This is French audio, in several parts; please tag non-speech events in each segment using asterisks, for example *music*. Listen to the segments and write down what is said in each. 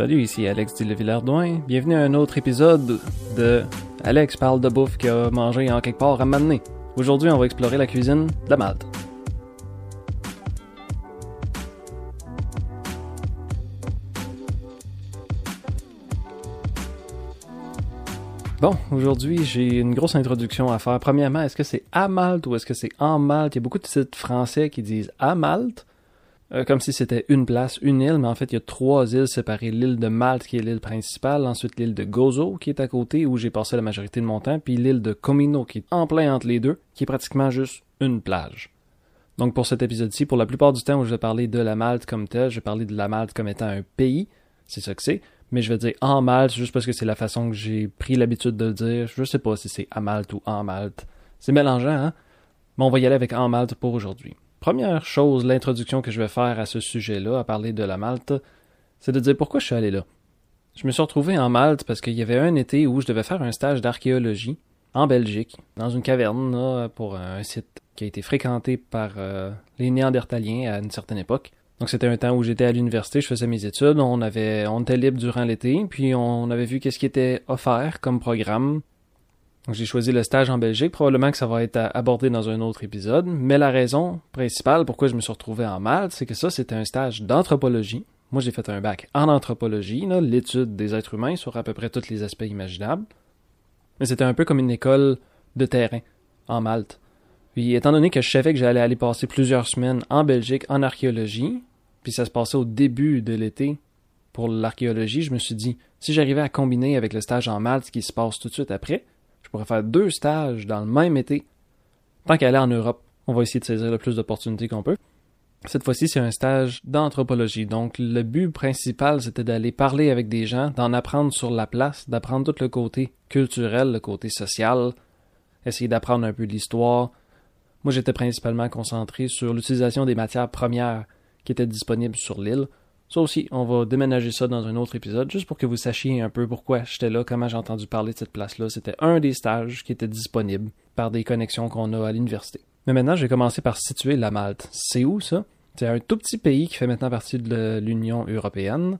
Salut, ici Alex Dillevillardouin. Bienvenue à un autre épisode de Alex parle de bouffe qu'il a mangé en quelque part à m'amener. Aujourd'hui, on va explorer la cuisine de Malte. Bon, aujourd'hui, j'ai une grosse introduction à faire. Premièrement, est-ce que c'est à Malte ou est-ce que c'est en Malte? Il y a beaucoup de sites français qui disent à Malte, euh, comme si c'était une place, une île, mais en fait, il y a trois îles séparées. L'île de Malte, qui est l'île principale, ensuite l'île de Gozo, qui est à côté, où j'ai passé la majorité de mon temps, puis l'île de Comino, qui est en plein entre les deux, qui est pratiquement juste une plage. Donc pour cet épisode-ci, pour la plupart du temps où je vais parler de la Malte comme telle, je vais parler de la Malte comme étant un pays, c'est ça que c'est, mais je vais dire en Malte juste parce que c'est la façon que j'ai pris l'habitude de dire. Je sais pas si c'est à Malte ou en Malte. C'est mélangeant, hein? Mais on va y aller avec en Malte pour aujourd'hui. Première chose, l'introduction que je vais faire à ce sujet-là, à parler de la Malte, c'est de dire pourquoi je suis allé là. Je me suis retrouvé en Malte parce qu'il y avait un été où je devais faire un stage d'archéologie en Belgique, dans une caverne, là, pour un site qui a été fréquenté par euh, les Néandertaliens à une certaine époque. Donc c'était un temps où j'étais à l'université, je faisais mes études, on avait on était libre durant l'été, puis on avait vu qu'est-ce qui était offert comme programme. Donc j'ai choisi le stage en Belgique, probablement que ça va être abordé dans un autre épisode, mais la raison principale pourquoi je me suis retrouvé en Malte, c'est que ça c'était un stage d'anthropologie. Moi j'ai fait un bac en anthropologie, l'étude des êtres humains sur à peu près tous les aspects imaginables. Mais c'était un peu comme une école de terrain en Malte. Puis étant donné que je savais que j'allais aller passer plusieurs semaines en Belgique en archéologie, puis ça se passait au début de l'été pour l'archéologie, je me suis dit, si j'arrivais à combiner avec le stage en Malte qui se passe tout de suite après, je pourrais faire deux stages dans le même été. Tant qu'à aller en Europe, on va essayer de saisir le plus d'opportunités qu'on peut. Cette fois-ci, c'est un stage d'anthropologie. Donc, le but principal, c'était d'aller parler avec des gens, d'en apprendre sur la place, d'apprendre tout le côté culturel, le côté social, essayer d'apprendre un peu l'histoire. Moi, j'étais principalement concentré sur l'utilisation des matières premières qui étaient disponibles sur l'île. Ça aussi, on va déménager ça dans un autre épisode, juste pour que vous sachiez un peu pourquoi j'étais là, comment j'ai entendu parler de cette place-là. C'était un des stages qui était disponible par des connexions qu'on a à l'université. Mais maintenant, je vais commencer par situer la Malte. C'est où ça? C'est un tout petit pays qui fait maintenant partie de l'Union européenne.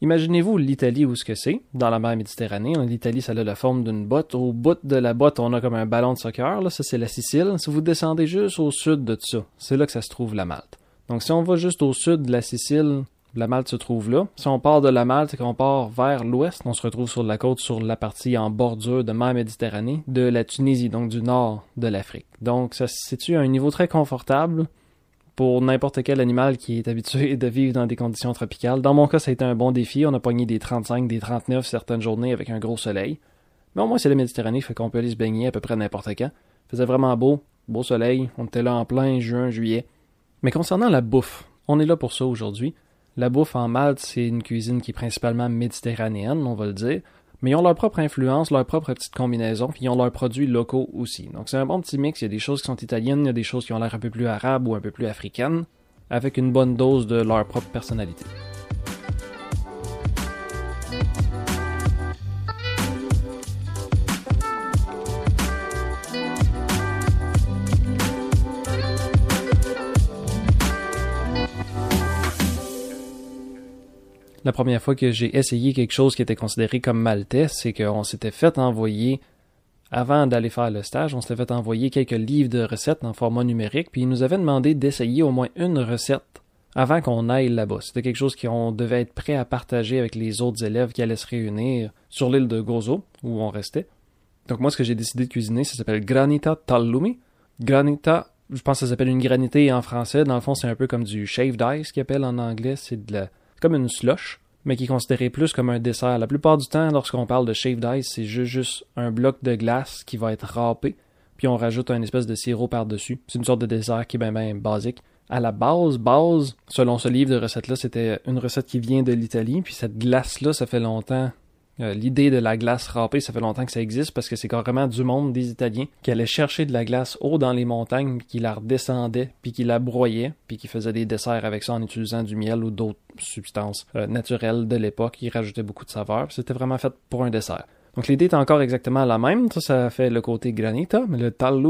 Imaginez-vous l'Italie où ce que c'est, dans la mer Méditerranée. L'Italie, ça a la forme d'une botte. Au bout de la botte, on a comme un ballon de soccer. Là, ça, c'est la Sicile. Si vous descendez juste au sud de ça, c'est là que ça se trouve la Malte. Donc si on va juste au sud de la Sicile, la Malte se trouve là. Si on part de la Malte et qu'on part vers l'ouest, on se retrouve sur la côte, sur la partie en bordure de mer Méditerranée, de la Tunisie, donc du nord de l'Afrique. Donc ça se situe à un niveau très confortable pour n'importe quel animal qui est habitué de vivre dans des conditions tropicales. Dans mon cas, ça a été un bon défi. On a pogné des 35, des 39 certaines journées avec un gros soleil. Mais au moins, c'est la Méditerranée, fait qu'on peut aller se baigner à peu près n'importe quand. Il faisait vraiment beau, beau soleil. On était là en plein juin, juillet. Mais concernant la bouffe, on est là pour ça aujourd'hui. La bouffe en Malte, c'est une cuisine qui est principalement méditerranéenne, on va le dire. Mais ils ont leur propre influence, leur propre petite combinaison, puis ils ont leurs produits locaux aussi. Donc c'est un bon petit mix, il y a des choses qui sont italiennes, il y a des choses qui ont l'air un peu plus arabes ou un peu plus africaines, avec une bonne dose de leur propre personnalité. La première fois que j'ai essayé quelque chose qui était considéré comme maltais, c'est qu'on s'était fait envoyer, avant d'aller faire le stage, on s'était fait envoyer quelques livres de recettes en format numérique, puis ils nous avaient demandé d'essayer au moins une recette avant qu'on aille là-bas. C'était quelque chose qu'on devait être prêt à partager avec les autres élèves qui allaient se réunir sur l'île de Gozo, où on restait. Donc moi, ce que j'ai décidé de cuisiner, ça s'appelle Granita Tallumi. Granita, je pense que ça s'appelle une granité en français. Dans le fond, c'est un peu comme du shaved ice qu'ils appellent en anglais. C'est de la comme une slush, mais qui est considéré plus comme un dessert. La plupart du temps, lorsqu'on parle de shaved ice, c'est juste, un bloc de glace qui va être râpé, puis on rajoute un espèce de sirop par-dessus. C'est une sorte de dessert qui est bien, bien basique. À la base, base, selon ce livre de recettes-là, c'était une recette qui vient de l'Italie, puis cette glace-là, ça fait longtemps euh, l'idée de la glace râpée, ça fait longtemps que ça existe parce que c'est carrément du monde des Italiens qui allaient chercher de la glace haut dans les montagnes, qui la redescendaient, puis qui la broyaient, puis qui faisaient des desserts avec ça en utilisant du miel ou d'autres substances euh, naturelles de l'époque. Ils rajoutaient beaucoup de saveur. C'était vraiment fait pour un dessert. Donc l'idée est encore exactement la même. Ça, ça fait le côté granita, mais le tal.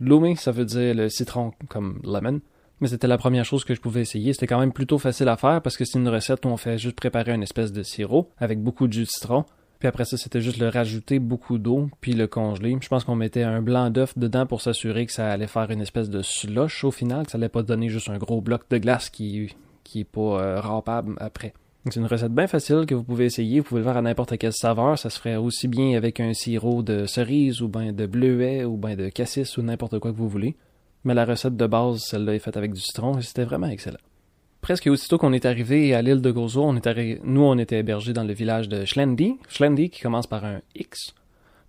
Lumi, ça veut dire le citron comme lemon. Mais c'était la première chose que je pouvais essayer. C'était quand même plutôt facile à faire parce que c'est une recette où on fait juste préparer une espèce de sirop avec beaucoup de jus de citron. Puis après ça, c'était juste le rajouter beaucoup d'eau, puis le congeler. Je pense qu'on mettait un blanc d'œuf dedans pour s'assurer que ça allait faire une espèce de slush au final, que ça allait pas donner juste un gros bloc de glace qui, qui est pas euh, râpable après. C'est une recette bien facile que vous pouvez essayer. Vous pouvez le faire à n'importe quelle saveur. Ça se ferait aussi bien avec un sirop de cerise ou bien de bleuet ou bien de cassis ou n'importe quoi que vous voulez. Mais la recette de base, celle-là, est faite avec du citron et c'était vraiment excellent. Presque aussitôt qu'on est arrivé à l'île de Gozo, nous, on était hébergés dans le village de Schlendi. Schlendi qui commence par un X.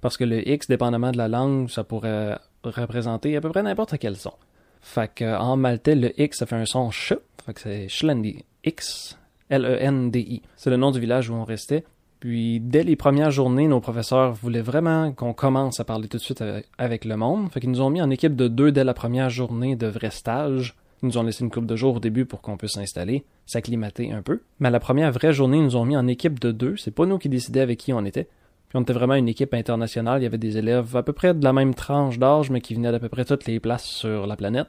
Parce que le X, dépendamment de la langue, ça pourrait représenter à peu près n'importe quel son. Fait qu'en maltais, le X, ça fait un son ch. Fait que c'est Schlendi. X. L-E-N-D-I. C'est le nom du village où on restait. Puis, dès les premières journées, nos professeurs voulaient vraiment qu'on commence à parler tout de suite avec, le monde. Fait qu'ils nous ont mis en équipe de deux dès la première journée de vrai stage. Ils nous ont laissé une couple de jours au début pour qu'on puisse s'installer, s'acclimater un peu. Mais la première vraie journée, ils nous ont mis en équipe de deux. C'est pas nous qui décidaient avec qui on était. Puis on était vraiment une équipe internationale. Il y avait des élèves à peu près de la même tranche d'âge, mais qui venaient d'à peu près toutes les places sur la planète.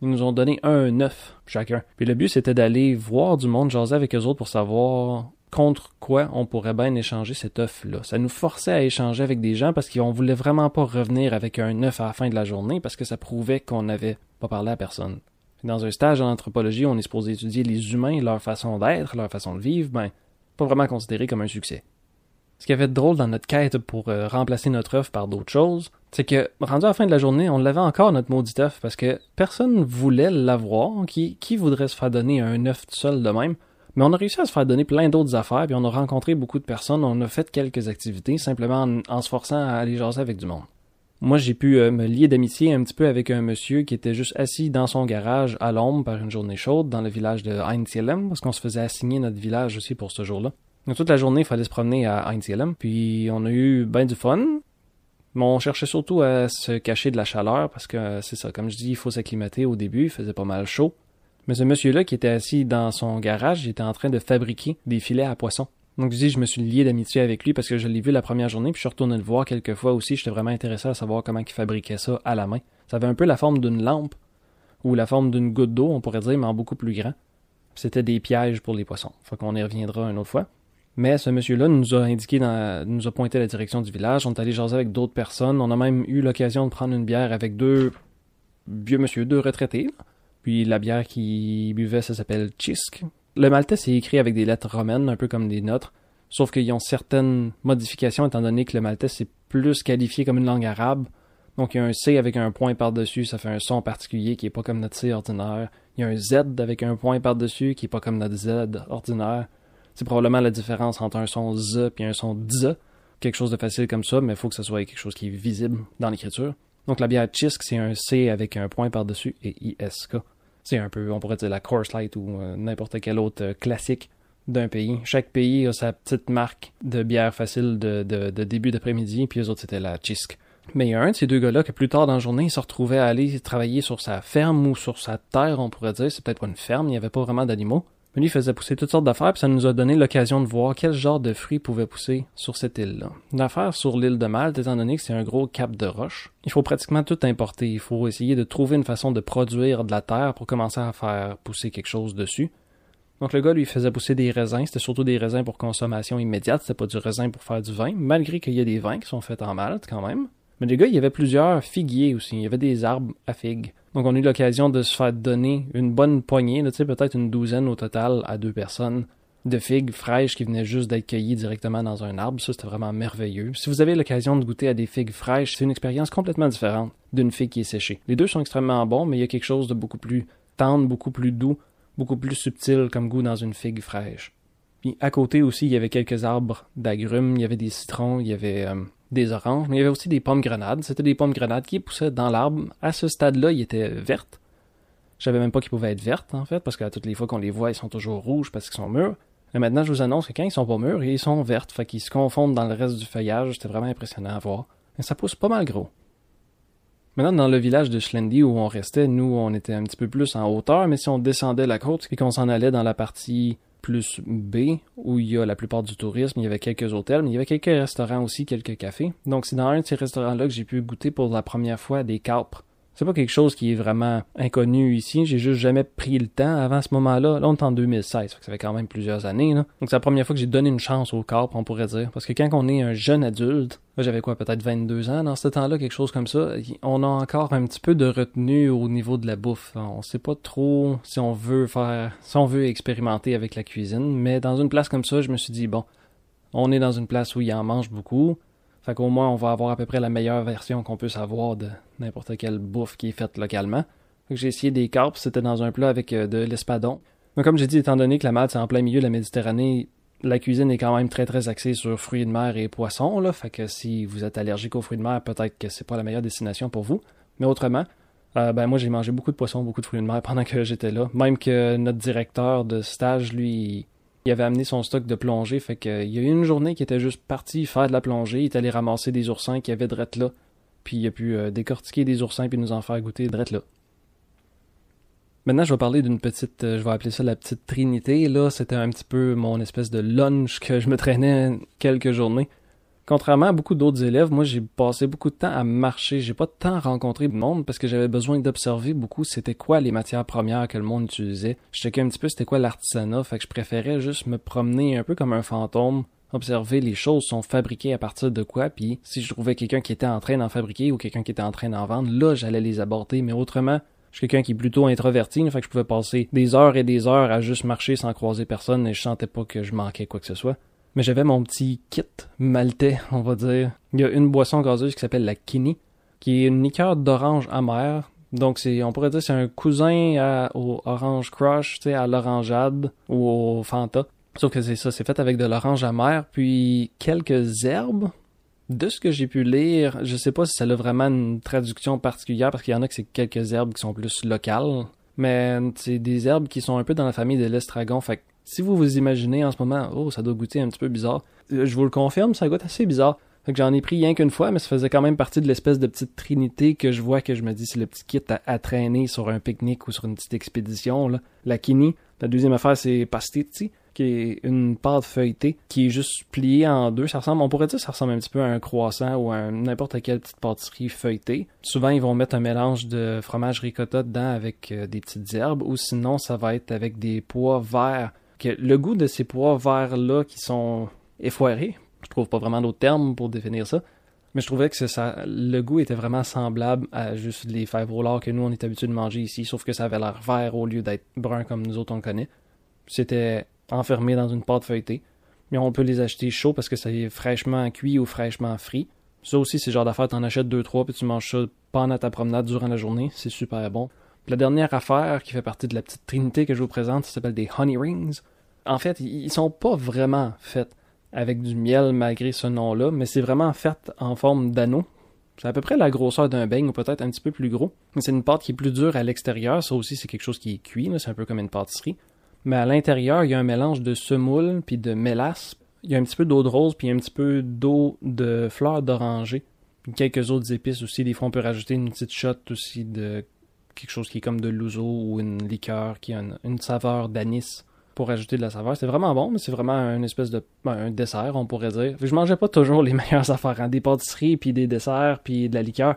Ils nous ont donné un œuf chacun. Puis le but, c'était d'aller voir du monde, jaser avec eux autres pour savoir contre quoi on pourrait bien échanger cet œuf-là. Ça nous forçait à échanger avec des gens parce qu'on voulait vraiment pas revenir avec un œuf à la fin de la journée parce que ça prouvait qu'on n'avait pas parlé à personne. Dans un stage en anthropologie, on est supposé étudier les humains, leur façon d'être, leur façon de vivre, ben, pas vraiment considéré comme un succès. Ce qui avait de drôle dans notre quête pour euh, remplacer notre œuf par d'autres choses, c'est que, rendu à la fin de la journée, on l'avait encore notre maudit œuf parce que personne voulait l'avoir. Qui, qui voudrait se faire donner un œuf tout seul de même? Mais on a réussi à se faire donner plein d'autres affaires, puis on a rencontré beaucoup de personnes, on a fait quelques activités simplement en, se forçant à aller jaser avec du monde. Moi, j'ai pu euh, me lier d'amitié un petit peu avec un monsieur qui était juste assis dans son garage à l'ombre par une journée chaude dans le village de Heinzielem, parce qu'on se faisait assigner notre village aussi pour ce jour-là. Donc, toute la journée, il fallait se promener à Heinzielem. Puis, on a eu bien du fun. Mais on cherchait surtout à se cacher de la chaleur parce que c'est ça, comme je dis, il faut s'acclimater au début, il faisait pas mal chaud. Mais ce monsieur-là qui était assis dans son garage, il était en train de fabriquer des filets à poisson. Donc je dis, je me suis lié d'amitié avec lui parce que je l'ai vu la première journée, puis je suis retourné le voir quelques fois aussi. J'étais vraiment intéressé à savoir comment il fabriquait ça à la main. Ça avait un peu la forme d'une lampe ou la forme d'une goutte d'eau, on pourrait dire, mais en beaucoup plus grand. C'était des pièges pour les poissons. Faut qu'on y reviendra une autre fois. Mais ce monsieur-là nous a indiqué, dans, nous a pointé la direction du village. On est allé jaser avec d'autres personnes. On a même eu l'occasion de prendre une bière avec deux vieux monsieur, deux retraités. Puis la bière qu'ils buvaient, ça s'appelle Chisk. Le maltais, c'est écrit avec des lettres romaines, un peu comme des nôtres. Sauf qu'ils ont certaines modifications, étant donné que le maltais, c'est plus qualifié comme une langue arabe. Donc il y a un C avec un point par-dessus, ça fait un son particulier qui est pas comme notre C ordinaire. Il y a un Z avec un point par-dessus qui est pas comme notre Z ordinaire. C'est probablement la différence entre un son Z et un son DZ. Quelque chose de facile comme ça, mais il faut que ce soit quelque chose qui est visible dans l'écriture. Donc la bière Chisk, c'est un C avec un point par-dessus et ISK. C'est un peu, on pourrait dire la Course Light ou euh, n'importe quel autre euh, classique d'un pays. Chaque pays a sa petite marque de bière facile de, début d'après-midi, puis les autres c'était la Chisk. Mais il y a un de ces deux gars-là qui, plus tard dans la journée, il se retrouvait à aller travailler sur sa ferme ou sur sa terre, on pourrait dire. C'est peut-être pas une ferme, il n'y avait pas vraiment d'animaux. Mais lui faisait pousser toutes sortes d'affaires, puis ça nous a donné l'occasion de voir quel genre de fruits pouvaient pousser sur cette île-là. L'affaire sur l'île de Malte, étant donné que c'est un gros cap de roche, il faut pratiquement tout importer. Il faut essayer de trouver une façon de produire de la terre pour commencer à faire pousser quelque chose dessus. Donc le gars lui faisait pousser des raisins, c'était surtout des raisins pour consommation immédiate, c'était pas du raisin pour faire du vin, malgré qu'il y a des vins qui sont faits en Malte quand même. Mais les gars, il y avait plusieurs figuiers aussi, il y avait des arbres à figues. Donc on a eu l'occasion de se faire donner une bonne poignée, tu sais, peut-être une douzaine au total à deux personnes de figues fraîches qui venaient juste d'être cueillies directement dans un arbre. Ça, c'était vraiment merveilleux. Si vous avez l'occasion de goûter à des figues fraîches, c'est une expérience complètement différente d'une figue qui est séchée. Les deux sont extrêmement bons, mais il y a quelque chose de beaucoup plus tendre, beaucoup plus doux, beaucoup plus subtil comme goût dans une figue fraîche. Puis à côté aussi, il y avait quelques arbres d'agrumes, il y avait des citrons, il y avait euh, des oranges, mais il y avait aussi des pommes grenades. C'était des pommes grenades qui poussaient dans l'arbre. À ce stade-là, ils étaient vertes. Je savais même pas qu'ils pouvaient être vertes, en fait, parce qu'à toutes les fois qu'on les voit, ils sont toujours rouges parce qu'ils sont mûrs. Mais maintenant, je vous annonce que quand ils sont pas mûrs, ils sont vertes, fait qu'ils se confondent dans le reste du feuillage. C'était vraiment impressionnant à voir. Et ça pousse pas mal gros. Maintenant, dans le village de Schlendi où on restait, nous, on était un petit peu plus en hauteur, mais si on descendait la côte et qu'on s'en allait dans la partie plus B, où il y a la plupart du tourisme, il y avait quelques hôtels, mais il y avait quelques restaurants aussi, quelques cafés. Donc c'est dans un de ces restaurants-là que j'ai pu goûter pour la première fois des capres C'est pas quelque chose qui est vraiment inconnu ici. J'ai juste jamais pris le temps avant ce moment-là. Là, on est en 2016, ça fait quand même plusieurs années. Donc c'est la première fois que j'ai donné une chance au corps, on pourrait dire. Parce que quand on est un jeune adulte, j'avais quoi, peut-être 22 ans dans ce temps-là, quelque chose comme ça, on a encore un petit peu de retenue au niveau de la bouffe. On sait pas trop si on veut faire, si on veut expérimenter avec la cuisine. Mais dans une place comme ça, je me suis dit, bon, on est dans une place où il en mange beaucoup fait qu'au moins, on va avoir à peu près la meilleure version qu'on peut savoir de n'importe quelle bouffe qui est faite localement. J'ai essayé des carpes, c'était dans un plat avec euh, de l'espadon. Mais comme j'ai dit, étant donné que la malte c'est en plein milieu de la Méditerranée, la cuisine est quand même très très axée sur fruits de mer et poissons, là. Fait que si vous êtes allergique aux fruits de mer, peut-être que c'est pas la meilleure destination pour vous. Mais autrement, euh, ben moi j'ai mangé beaucoup de poissons, beaucoup de fruits de mer pendant que j'étais là. Même que notre directeur de stage, lui, il avait amené son stock de plongée, fait qu'il y a eu une journée qui était juste parti faire de la plongée, il est allé ramasser des oursins qui avaient drette là, puis il a pu euh, décortiquer des oursins puis nous en faire goûter drette là. Maintenant, je vais parler d'une petite, euh, je vais appeler ça la petite trinité. Là, c'était un petit peu mon espèce de lunch que je me traînais quelques journées. Contrairement à beaucoup d'autres élèves, moi j'ai passé beaucoup de temps à marcher. J'ai pas à rencontrer de monde parce que j'avais besoin d'observer beaucoup c'était quoi les matières premières que le monde utilisait. Je checkais un petit peu c'était quoi l'artisanat, fait que je préférais juste me promener un peu comme un fantôme, observer les choses sont fabriquées à partir de quoi, puis si je trouvais quelqu'un qui était en train d'en fabriquer ou quelqu'un qui était en train d'en vendre, là j'allais les aborder, mais autrement, je suis quelqu'un qui est plutôt introverti, fait que je pouvais passer des heures et des heures à juste marcher sans croiser personne et je sentais pas que je manquais quoi que ce soit. Mais j'avais mon petit kit maltais, on va dire. Il y a une boisson gazeuse qui s'appelle la Kini, qui est une liqueur d'orange amère. Donc on pourrait dire, c'est un cousin au Orange Crush, tu à l'orangeade ou au Fanta. Sauf que c'est ça, c'est fait avec de l'orange amère, puis quelques herbes. De ce que j'ai pu lire, je sais pas si ça a vraiment une traduction particulière, parce qu'il y en a que c'est quelques herbes qui sont plus locales. Mais c'est des herbes qui sont un peu dans la famille de l'estragon, fait si vous vous imaginez en ce moment, oh, ça doit goûter un petit peu bizarre, euh, je vous le confirme, ça goûte assez bizarre. J'en ai pris rien qu'une fois, mais ça faisait quand même partie de l'espèce de petite trinité que je vois que je me dis c'est le petit kit à, traîner sur un pique-nique ou sur une petite expédition. Là. La kini. La deuxième affaire, c'est pastiti, qui est une pâte feuilletée qui est juste pliée en deux. Ça ressemble, on pourrait dire, ça ressemble un petit peu à un croissant ou à n'importe quelle petite pâtisserie feuilletée. Souvent, ils vont mettre un mélange de fromage ricotta dedans avec euh, des petites herbes, ou sinon, ça va être avec des pois verts le goût de ces pois verts-là qui sont effoirés, je trouve pas vraiment d'autres termes pour définir ça, mais je trouvais que ça, le goût était vraiment semblable à juste les fèves au lard que nous on est habitué de manger ici, sauf que ça avait l'air vert au lieu d'être brun comme nous autres on connaît. C'était enfermé dans une pâte feuilletée. Mais on peut les acheter chauds parce que c'est fraîchement cuit ou fraîchement frit. Ça aussi, c'est le genre d'affaire, t'en achètes deux, trois, puis tu manges ça pendant ta promenade durant la journée. C'est super bon. La dernière affaire qui fait partie de la petite trinité que je vous présente, ça s'appelle des honey rings. En fait, ils sont pas vraiment faits avec du miel malgré ce nom-là, mais c'est vraiment fait en forme d'anneau. C'est à peu près la grosseur d'un beigne ou peut-être un petit peu plus gros. C'est une pâte qui est plus dure à l'extérieur. Ça aussi, c'est quelque chose qui est cuit. C'est un peu comme une pâtisserie. Mais à l'intérieur, il y a un mélange de semoule puis de mélasse. Il y a un petit peu d'eau de rose puis un petit peu d'eau de fleurs d'oranger. quelques autres épices aussi. Des fois, on peut rajouter une petite shot aussi de quelque chose qui est comme de l'ouzo ou une liqueur qui a une, saveur d'anis pour ajouter de la saveur. C'est vraiment bon, mais c'est vraiment une espèce de ben, un dessert, on pourrait dire. Je mangeais pas toujours les *laughs* meilleures affaires, hein. des pâtisseries, puis des desserts, puis de la liqueur.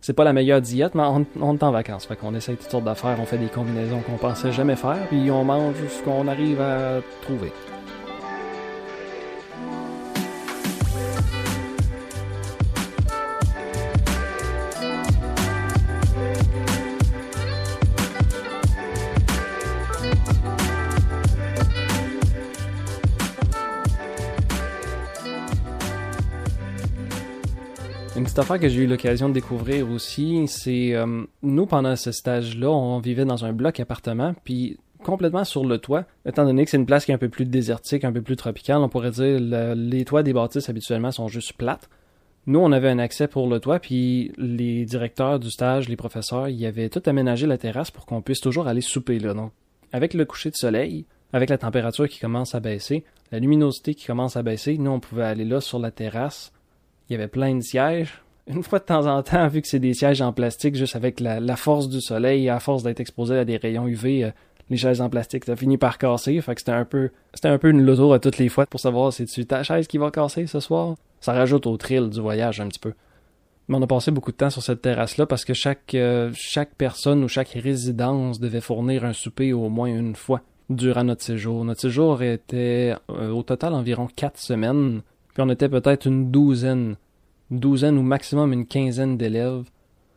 C'est pas la meilleure diète, mais on, est en vacances, fait qu'on essaye toutes sortes d'affaires, on fait des combinaisons qu'on pensait jamais faire, puis on mange ce qu'on arrive à trouver. Cette affaire que j'ai eu l'occasion de découvrir aussi, c'est euh, nous pendant ce stage-là, on vivait dans un bloc appartement, puis complètement sur le toit, étant donné que c'est une place qui est un peu plus désertique, un peu plus tropicale, on pourrait dire les toits des bâtisses habituellement sont juste plates. Nous, on avait un accès pour le toit, puis les directeurs du stage, les professeurs, ils avaient tout aménagé la terrasse pour qu'on puisse toujours aller souper là. Donc, avec le coucher de soleil, avec la température qui commence à baisser, la luminosité qui commence à baisser, nous, on pouvait aller là sur la terrasse. Il y avait plein de sièges une fois de temps en temps, vu que c'est des sièges en plastique, juste avec la, force du soleil, à force d'être exposé à des rayons UV, euh, les chaises en plastique, ça finit par casser. Fait que c'était un peu, c'était un peu une loto à toutes les fois pour savoir si tu ta chaise qui va casser ce soir? Ça rajoute au thrill du voyage un petit peu. Mais on a passé beaucoup de temps sur cette terrasse-là parce que chaque, euh, chaque personne ou chaque résidence devait fournir un souper au moins une fois durant notre séjour. Notre séjour était euh, au total environ quatre semaines, puis on était peut-être une douzaine, douzaine ou maximum une quinzaine d'élèves.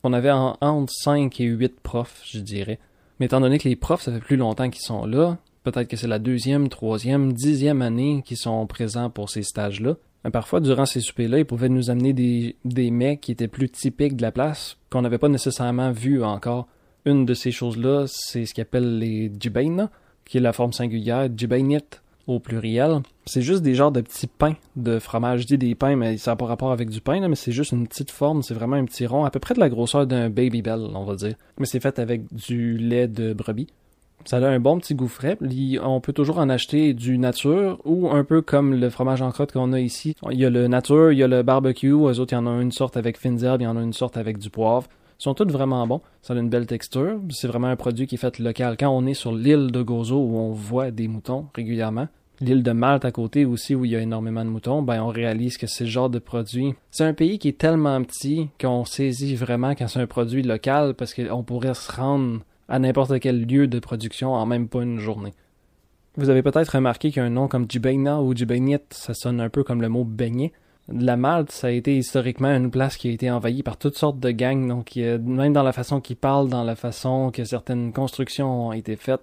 On avait entre 5 et 8 profs, je dirais. Mais étant donné que les profs, ça fait plus longtemps qu'ils sont là, peut-être que c'est la deuxième, troisième, dixième année qu'ils sont présents pour ces stages-là. Parfois, durant ces soupers-là, ils pouvaient nous amener des, des mets qui étaient plus typiques de la place, qu'on n'avait pas nécessairement vu encore. Une de ces choses-là, c'est ce qu'ils appellent les jibaina, qui est la forme singulière, jibainit au pluriel. C'est juste des genres de petits pains de fromage. Je dis des pains, mais ça n'a pas rapport avec du pain, mais c'est juste une petite forme, c'est vraiment un petit rond, à peu près de la grosseur d'un Baby Bell, on va dire. Mais c'est fait avec du lait de brebis. Ça a un bon petit goût frais. On peut toujours en acheter du nature ou un peu comme le fromage en crotte qu'on a ici. Il y a le nature, il y a le barbecue. Eux autres, il y en a une sorte avec fines herbes, il y en a une sorte avec du poivre. Ils sont tous vraiment bons. Ça a une belle texture. C'est vraiment un produit qui est fait local. Quand on est sur l'île de Gozo où on voit des moutons régulièrement, l'île de Malte à côté aussi où il y a énormément de moutons, ben on réalise que c'est ce genre de produit. C'est un pays qui est tellement petit qu'on saisit vraiment quand c'est un produit local parce qu'on pourrait se rendre à n'importe quel lieu de production en même pas une journée. Vous avez peut-être remarqué qu'un nom comme Djibaina ou Djibainit, ça sonne un peu comme le mot beignet. La Malte, ça a été historiquement une place qui a été envahie par toutes sortes de gangs, donc même dans la façon qu'ils parlent, dans la façon que certaines constructions ont été faites,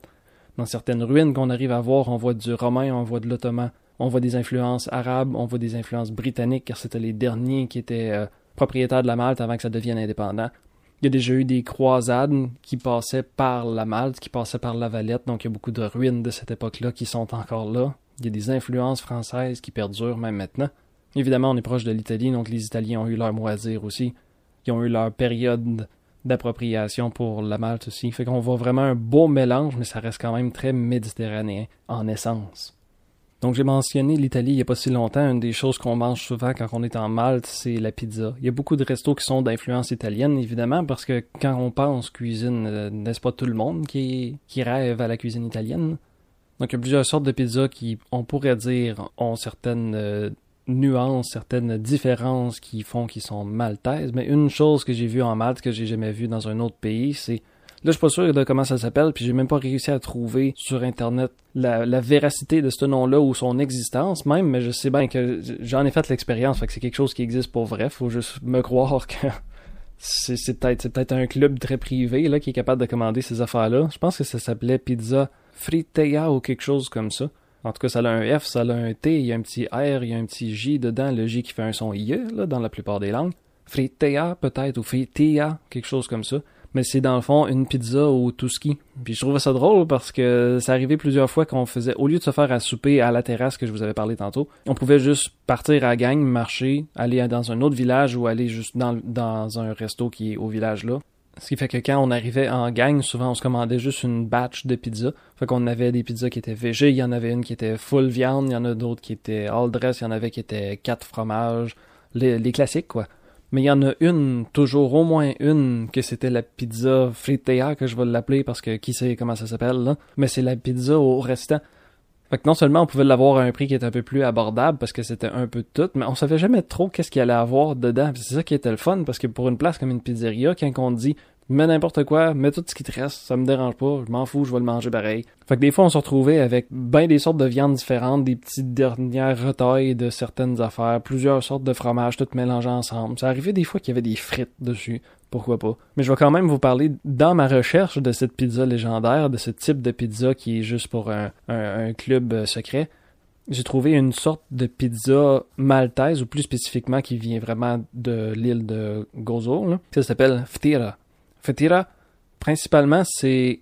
dans certaines ruines qu'on arrive à voir, on voit du romain, on voit de l'ottoman, on voit des influences arabes, on voit des influences britanniques, car c'était les derniers qui étaient euh, propriétaires de la Malte avant que ça devienne indépendant. Il y a déjà eu des croisades qui passaient par la Malte, qui passaient par la Valette, donc il y a beaucoup de ruines de cette époque-là qui sont encore là. Il y a des influences françaises qui perdurent même maintenant. Évidemment, on est proche de l'Italie, donc les Italiens ont eu leur moisir aussi. Ils ont eu leur période d'appropriation pour la Malte aussi. Fait qu'on voit vraiment un beau mélange, mais ça reste quand même très méditerranéen en essence. Donc j'ai mentionné l'Italie il n'y a pas si longtemps. Une des choses qu'on mange souvent quand on est en Malte, c'est la pizza. Il y a beaucoup de restos qui sont d'influence italienne, évidemment, parce que quand on pense cuisine, euh, n'est-ce pas tout le monde qui, rêve à la cuisine italienne? Donc il y a plusieurs sortes de pizzas qui, on pourrait dire, ont certaines euh, nuances, certaines différences qui font qu'ils sont maltaises. Mais une chose que j'ai vue en Malte que j'ai jamais vue dans un autre pays, c'est Là, je suis pas sûr de comment ça s'appelle, puis j'ai même pas réussi à trouver sur Internet la, véracité de ce nom-là ou son existence même, mais je sais bien que j'en ai fait l'expérience, fait que c'est quelque chose qui existe pour vrai. Faut juste me croire que *laughs* c'est peut-être peut un club très privé là qui est capable de commander ces affaires-là. Je pense que ça s'appelait Pizza Fritea ou quelque chose comme ça. En tout cas, ça a un F, ça a un T, il y a un petit R, il y a un petit J dedans, le J qui fait un son IE dans la plupart des langues. Fritea peut-être ou Fritea, quelque chose comme ça mais c'est dans le fond une pizza au touski. Puis je trouvais ça drôle parce que ça arrivait plusieurs fois qu'on faisait, au lieu de se faire à souper à la terrasse que je vous avais parlé tantôt, on pouvait juste partir à gang, marcher, aller dans un autre village ou aller juste dans, dans un resto qui est au village là. Ce qui fait que quand on arrivait en gang, souvent on se commandait juste une batch de pizza. Fait qu'on avait des pizzas qui étaient végé, il y en avait une qui était full viande, il y en a d'autres qui étaient all dress, il y en avait qui étaient quatre fromages, les, les classiques quoi. Mais il y en a une, toujours au moins une, que c'était la pizza fritea, que je vais l'appeler parce que qui sait comment ça s'appelle, là. Mais c'est la pizza au restant. Fait que non seulement on pouvait l'avoir à un prix qui était un peu plus abordable parce que c'était un peu de tout, mais on savait jamais trop qu'est-ce qu'il allait avoir dedans. C'est ça qui était le fun parce que pour une place comme une pizzeria, quand on dit mets n'importe quoi, mets tout ce qui te reste, ça me dérange pas, je m'en fous, je vais le manger pareil. Fait que des fois, on se retrouvait avec ben des sortes de viandes différentes, des petites dernières retailles de certaines affaires, plusieurs sortes de fromages, toutes mélangées ensemble. Ça arrivait des fois qu'il y avait des frites dessus, pourquoi pas. Mais je vais quand même vous parler dans ma recherche de cette pizza légendaire, de ce type de pizza qui est juste pour un, un, club euh, secret. J'ai trouvé une sorte de pizza maltaise, ou plus spécifiquement qui vient vraiment de l'île de Gozo. Là. Ça s'appelle Ftira. Principalement, c'est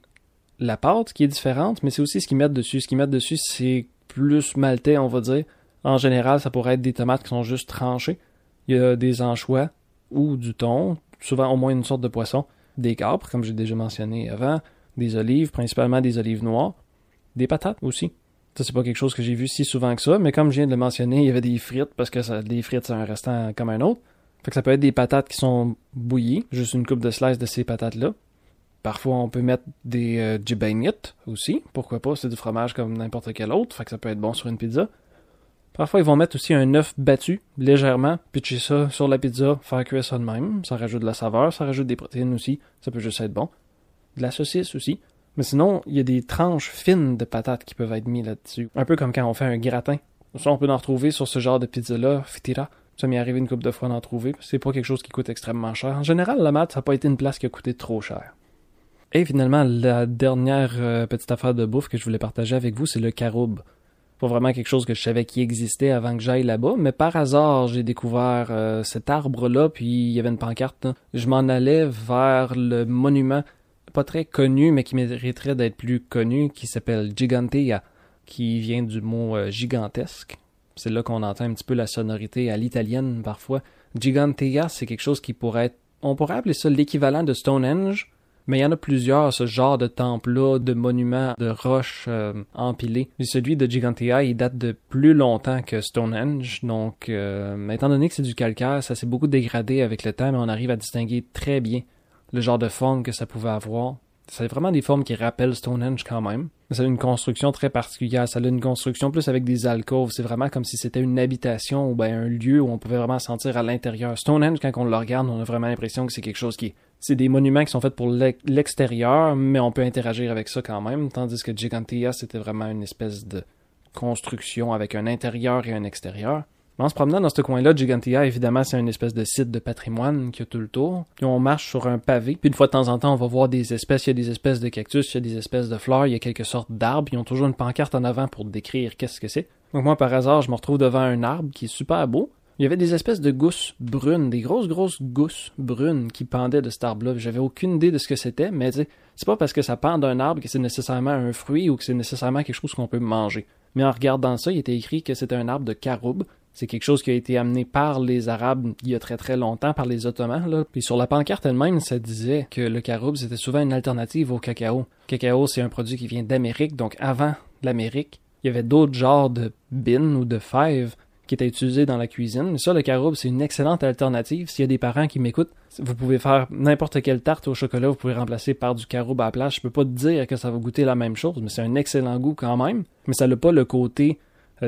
la pâte qui est différente, mais c'est aussi ce qu'ils mettent dessus. Ce qu'ils mettent dessus, c'est plus maltais, on va dire. En général, ça pourrait être des tomates qui sont juste tranchées. Il y a des anchois ou du thon, souvent au moins une sorte de poisson, des capres, comme j'ai déjà mentionné avant, des olives, principalement des olives noires, des patates aussi. Ça, c'est pas quelque chose que j'ai vu si souvent que ça, mais comme je viens de le mentionner, il y avait des frites, parce que des frites, c'est un restant comme un autre. Fait que ça peut être des patates qui sont bouillies, juste une coupe de slice de ces patates-là. Parfois, on peut mettre des euh, aussi. Pourquoi pas? C'est du fromage comme n'importe quel autre. Fait que ça peut être bon sur une pizza. Parfois, ils vont mettre aussi un œuf battu, légèrement, pitcher ça sur la pizza, faire cuire ça de même. Ça rajoute de la saveur, ça rajoute des protéines aussi. Ça peut juste être bon. De la saucisse aussi. Mais sinon, il y a des tranches fines de patates qui peuvent être mises là-dessus. Un peu comme quand on fait un gratin. Ça, on peut en retrouver sur ce genre de pizza-là, fitira. Ça m'est arrivé une couple de fois d'en trouver. C'est pas quelque chose qui coûte extrêmement cher. En général, la mat, ça n'a pas été une place qui a coûté trop cher. Et finalement, la dernière euh, petite affaire de bouffe que je voulais partager avec vous, c'est le caroube pas vraiment quelque chose que je savais qui existait avant que j'aille là-bas, mais par hasard, j'ai découvert euh, cet arbre-là, puis il y avait une pancarte. Je m'en allais vers le monument, pas très connu, mais qui mériterait d'être plus connu, qui s'appelle Gigantea, qui vient du mot euh, gigantesque. C'est là qu'on entend un petit peu la sonorité à l'italienne parfois. Gigantea, c'est quelque chose qui pourrait être, on pourrait appeler ça l'équivalent de Stonehenge, mais il y en a plusieurs, ce genre de temple-là, de monuments de roches euh, empilées. celui de Gigantea, il date de plus longtemps que Stonehenge, donc euh, étant donné que c'est du calcaire, ça s'est beaucoup dégradé avec le temps, mais on arrive à distinguer très bien le genre de forme que ça pouvait avoir. C'est vraiment des formes qui rappellent Stonehenge quand même. Ça a une construction très particulière. Ça a une construction plus avec des alcôves. C'est vraiment comme si c'était une habitation ou ben un lieu où on pouvait vraiment sentir à l'intérieur. Stonehenge, quand on le regarde, on a vraiment l'impression que c'est quelque chose qui c'est des monuments qui sont faits pour l'extérieur, mais on peut interagir avec ça quand même, tandis que Gigantea, c'était vraiment une espèce de construction avec un intérieur et un extérieur. En se promenant dans ce coin-là, Gigantea, évidemment, c'est une espèce de site de patrimoine qui a tout le tour. Puis on marche sur un pavé. Puis une fois de temps en temps, on va voir des espèces. Il y a des espèces de cactus, il y a des espèces de fleurs, il y a quelques sortes d'arbres. Ils ont toujours une pancarte en avant pour décrire qu'est-ce que c'est. Donc moi, par hasard, je me retrouve devant un arbre qui est super beau. Il y avait des espèces de gousses brunes, des grosses, grosses gousses brunes qui pendaient de cet arbre-là. J'avais aucune idée de ce que c'était, mais c'est pas parce que ça pend d'un arbre que c'est nécessairement un fruit ou que c'est nécessairement quelque chose qu'on peut manger. Mais en regardant ça, il était écrit que c'était un arbre de caroube. C'est quelque chose qui a été amené par les Arabes il y a très très longtemps, par les Ottomans. Là. Puis sur la pancarte elle-même, ça disait que le caroube, c'était souvent une alternative au cacao. Le cacao, c'est un produit qui vient d'Amérique, donc avant l'Amérique, il y avait d'autres genres de bines ou de fèves qui était utilisé dans la cuisine. Ça, le caroube, c'est une excellente alternative. S'il y a des parents qui m'écoutent, vous pouvez faire n'importe quelle tarte au chocolat, vous pouvez remplacer par du caroube à la place. Je peux pas te dire que ça va goûter la même chose, mais c'est un excellent goût quand même. Mais ça n'a pas le côté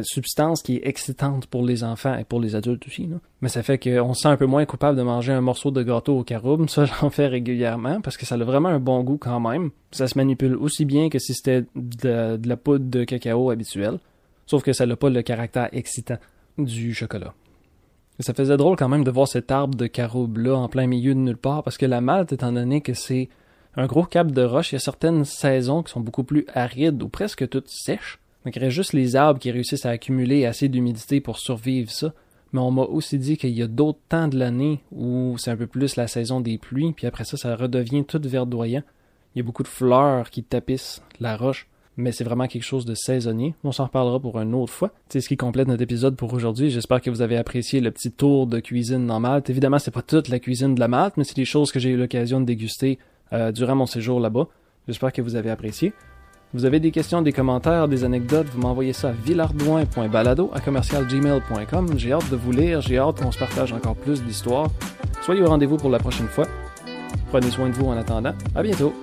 substance qui est excitante pour les enfants et pour les adultes aussi. Mais ça fait qu'on se sent un peu moins coupable de manger un morceau de gâteau au caroube. *laughs* Ça, j'en fais régulièrement parce que ça a vraiment un bon goût quand même. Ça se manipule aussi bien que si c'était de, de la poudre de cacao habituelle. Sauf que ça n'a pas le caractère excitant du chocolat. ça faisait drôle quand même de voir cet arbre de caroube-là en plein milieu de nulle part, parce que la Malte, étant donné que c'est un gros cap de roche, il y a certaines saisons qui sont beaucoup plus arides ou presque toutes sèches. Donc il reste juste les arbres qui réussissent à accumuler assez d'humidité pour survivre ça. Mais on m'a aussi dit qu'il y a d'autres temps de l'année où c'est un peu plus la saison des pluies, puis après ça, ça redevient tout verdoyant. Il y a beaucoup de fleurs qui tapissent la roche mais c'est vraiment quelque chose de saisonnier. On s'en reparlera pour une autre fois. C'est ce qui complète notre épisode pour aujourd'hui. J'espère que vous avez apprécié le petit tour de cuisine dans Malte. Évidemment, c'est pas toute la cuisine de la Malte, mais c'est des choses que j'ai eu l'occasion de déguster euh, durant mon séjour là-bas. J'espère que vous avez apprécié. Vous avez des questions, des commentaires, des anecdotes, vous m'envoyez ça à villardouin.balado à commercialgmail.com. J'ai hâte de vous lire, j'ai hâte qu'on se partage encore plus d'histoires. Soyez au rendez-vous pour la prochaine fois. Prenez soin de vous en attendant. À bientôt.